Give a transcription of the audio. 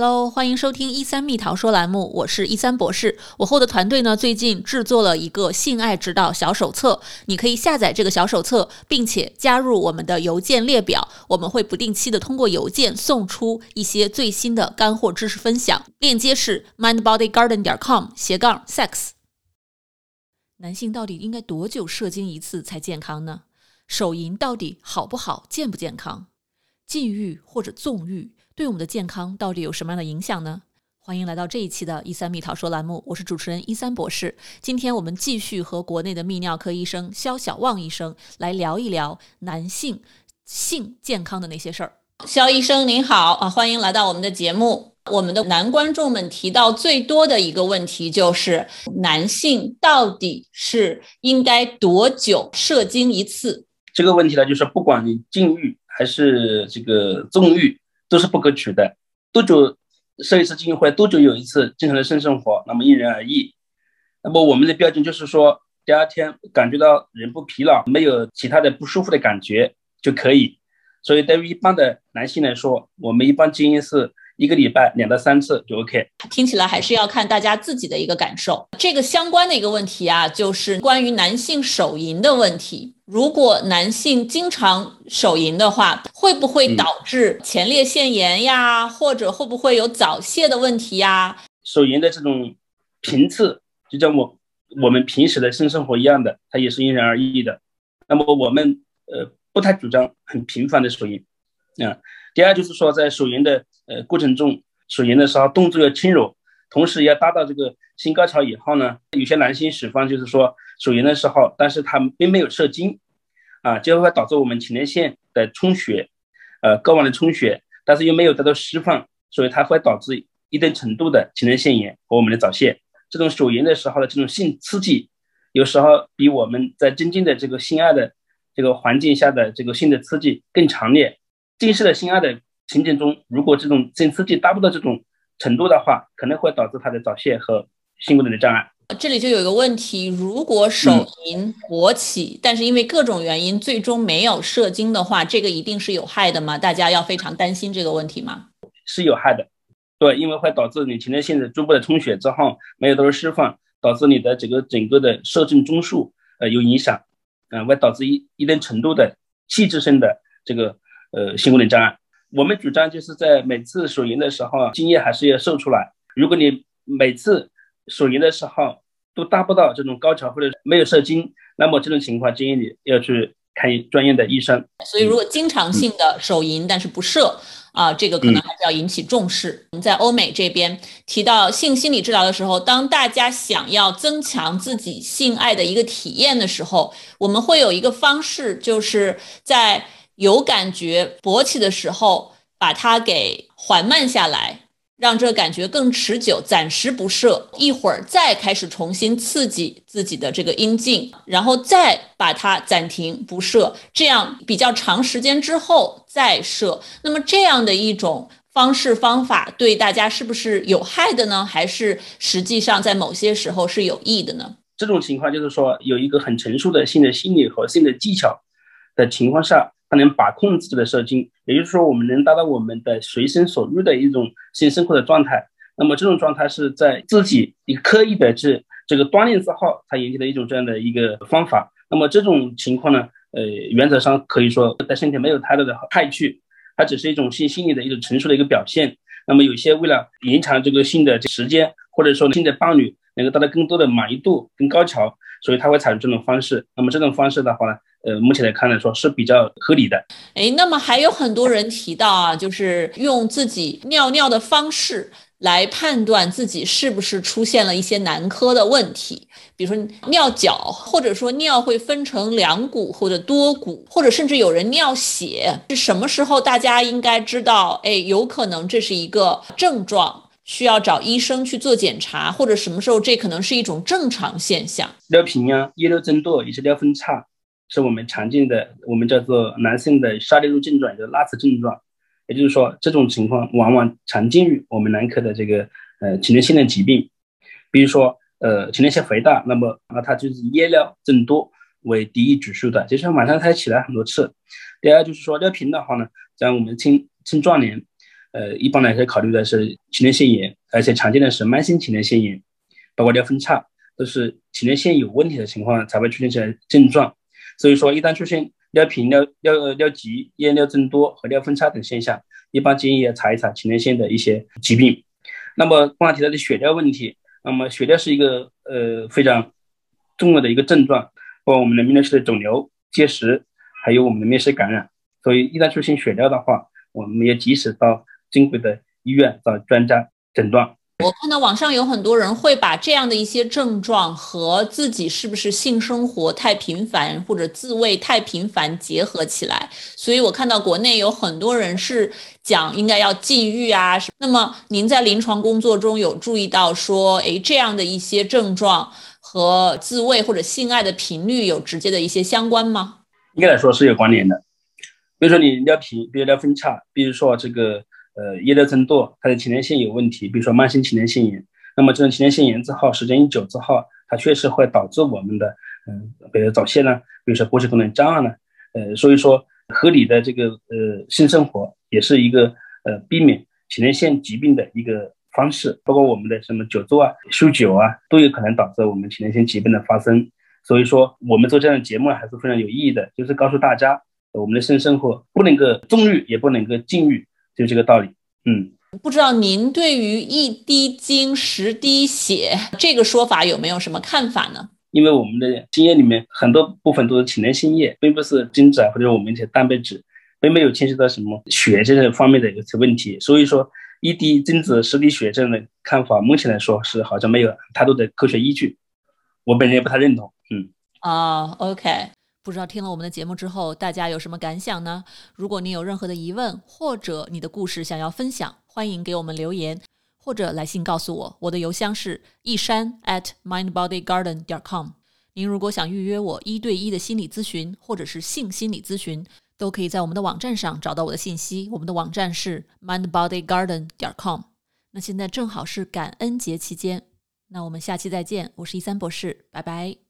Hello，欢迎收听一三蜜桃说栏目，我是一三博士。我后的团队呢，最近制作了一个性爱指导小手册，你可以下载这个小手册，并且加入我们的邮件列表，我们会不定期的通过邮件送出一些最新的干货知识分享。链接是 mindbodygarden 点 com 斜杠 sex。男性到底应该多久射精一次才健康呢？手淫到底好不好，健不健康？禁欲或者纵欲？对我们的健康到底有什么样的影响呢？欢迎来到这一期的“一三蜜桃说”栏目，我是主持人一三博士。今天我们继续和国内的泌尿科医生肖小旺医生来聊一聊男性性健康的那些事儿。肖医生您好啊，欢迎来到我们的节目。我们的男观众们提到最多的一个问题就是，男性到底是应该多久射精一次？这个问题呢，就是不管你禁欲还是这个纵欲。都是不可取的。多久射一次精会？多久有一次正常的性生活？那么因人而异。那么我们的标准就是说，第二天感觉到人不疲劳，没有其他的不舒服的感觉就可以。所以对于一般的男性来说，我们一般建议是一个礼拜两到三次就 OK。听起来还是要看大家自己的一个感受。这个相关的一个问题啊，就是关于男性手淫的问题。如果男性经常手淫的话，会不会导致前列腺炎呀？或者会不会有早泄的问题呀？手淫的这种频次，就像我我们平时的性生活一样的，它也是因人而异的。那么我们呃不太主张很频繁的手淫啊。第二就是说，在手淫的呃过程中，手淫的时候动作要轻柔，同时要达到这个性高潮以后呢，有些男性喜欢就是说。手淫的时候，但是他并没有射精，啊，就会导致我们前列腺的充血，呃，睾丸的充血，但是又没有得到释放，所以它会导致一定程度的前列腺炎和我们的早泄。这种手淫的时候的这种性刺激，有时候比我们在真正的这个性爱的这个环境下的这个性的刺激更强烈。近视的性爱的情景中，如果这种性刺激达不到这种程度的话，可能会导致他的早泄和性功能的障碍。这里就有一个问题：如果手淫勃起，但是因为各种原因最终没有射精的话，这个一定是有害的吗？大家要非常担心这个问题吗？是有害的，对，因为会导致你前列腺的逐步的充血之后没有得到释放，导致你的整个整个的射精中枢呃有影响，嗯，会导致一一定程度的器质性的这个呃性功能障碍。我们主张就是在每次手淫的时候，精液还是要射出来。如果你每次手淫的时候都达不到这种高潮或者没有射精，那么这种情况建议你要去看专业的医生。所以，如果经常性的手淫但是不射啊，这个可能还是要引起重视。我们在欧美这边提到性心理治疗的时候，当大家想要增强自己性爱的一个体验的时候，我们会有一个方式，就是在有感觉勃起的时候，把它给缓慢下来。让这感觉更持久，暂时不射，一会儿再开始重新刺激自己的这个阴茎，然后再把它暂停不射，这样比较长时间之后再射。那么这样的一种方式方法对大家是不是有害的呢？还是实际上在某些时候是有益的呢？这种情况就是说有一个很成熟的性的心理和性的技巧的情况下。它能把控自己的射精，也就是说，我们能达到我们的随心所欲的一种性生活的状态。那么，这种状态是在自己一个刻意的这这个锻炼之后，才引起的一种这样的一个方法。那么，这种情况呢，呃，原则上可以说对身体没有太大的害处，它只是一种性心理的一种成熟的一个表现。那么，有些为了延长这个性的时间，或者说性的伴侣能够达到更多的满意度、跟高潮，所以他会采用这种方式。那么，这种方式的话呢？呃，目前来看来说是比较合理的。哎，那么还有很多人提到啊，就是用自己尿尿的方式来判断自己是不是出现了一些男科的问题，比如说尿脚，或者说尿会分成两股或者多股，或者甚至有人尿血，是什么时候大家应该知道？哎，有可能这是一个症状，需要找医生去做检查，或者什么时候这可能是一种正常现象？尿频啊，夜尿增多，也是尿分叉。是我们常见的，我们叫做男性的沙粒路症状，就是拉丝症状。也就是说，这种情况往往常见于我们男科的这个呃前列腺的疾病，比如说呃前列腺肥大，那么那它就是夜尿增多为第一指数的，就是晚上它起来很多次。第二就是说尿频的话呢，在我们青青壮年，呃，一般来说考虑的是前列腺炎，而且常见的是慢性前列腺炎，包括尿分叉，都是前列腺有问题的情况才会出现这些症状。所以说，一旦出现尿频、尿尿尿急、夜尿增多和尿分叉等现象，一般建议要查一查前列腺的一些疾病。那么刚才提到的血尿问题，那么血尿是一个呃非常重要的一个症状，包括我们的泌尿系的肿瘤、结石，还有我们的面湿感染。所以一旦出现血尿的话，我们要及时到正规的医院找专家诊断。我看到网上有很多人会把这样的一些症状和自己是不是性生活太频繁或者自慰太频繁结合起来，所以我看到国内有很多人是讲应该要禁欲啊。那么您在临床工作中有注意到说，诶，这样的一些症状和自慰或者性爱的频率有直接的一些相关吗？应该来说是有关联的。比如说你尿频，比如尿分叉，比如说这个。呃，夜尿增多，它的前列腺有问题，比如说慢性前列腺炎。那么这种前列腺炎之后，时间一久之后，它确实会导致我们的，嗯，比如早泄呢，比如说勃起功能障碍呢。呃，所以说合理的这个呃性生活也是一个呃避免前列腺疾病的一个方式。包括我们的什么久坐啊、酗酒啊，都有可能导致我们前列腺疾病的发生。所以说我们做这样的节目还是非常有意义的，就是告诉大家，我们的性生活不能够纵欲，也不能够禁欲。就这个道理，嗯，不知道您对于一滴精十滴血这个说法有没有什么看法呢？因为我们的精液里面很多部分都是前列腺液，并不是精子啊，或者我们一些蛋白质，并没有牵涉到什么血这些方面的一些问题。所以说，一滴精子十滴血这样的看法，目前来说是好像没有太多的科学依据，我本人也不太认同。嗯，啊，OK。不知道听了我们的节目之后，大家有什么感想呢？如果你有任何的疑问，或者你的故事想要分享，欢迎给我们留言，或者来信告诉我。我的邮箱是一山 at mindbodygarden 点 com。您如果想预约我一对一的心理咨询，或者是性心理咨询，都可以在我们的网站上找到我的信息。我们的网站是 mindbodygarden 点 com。那现在正好是感恩节期间，那我们下期再见。我是一三博士，拜拜。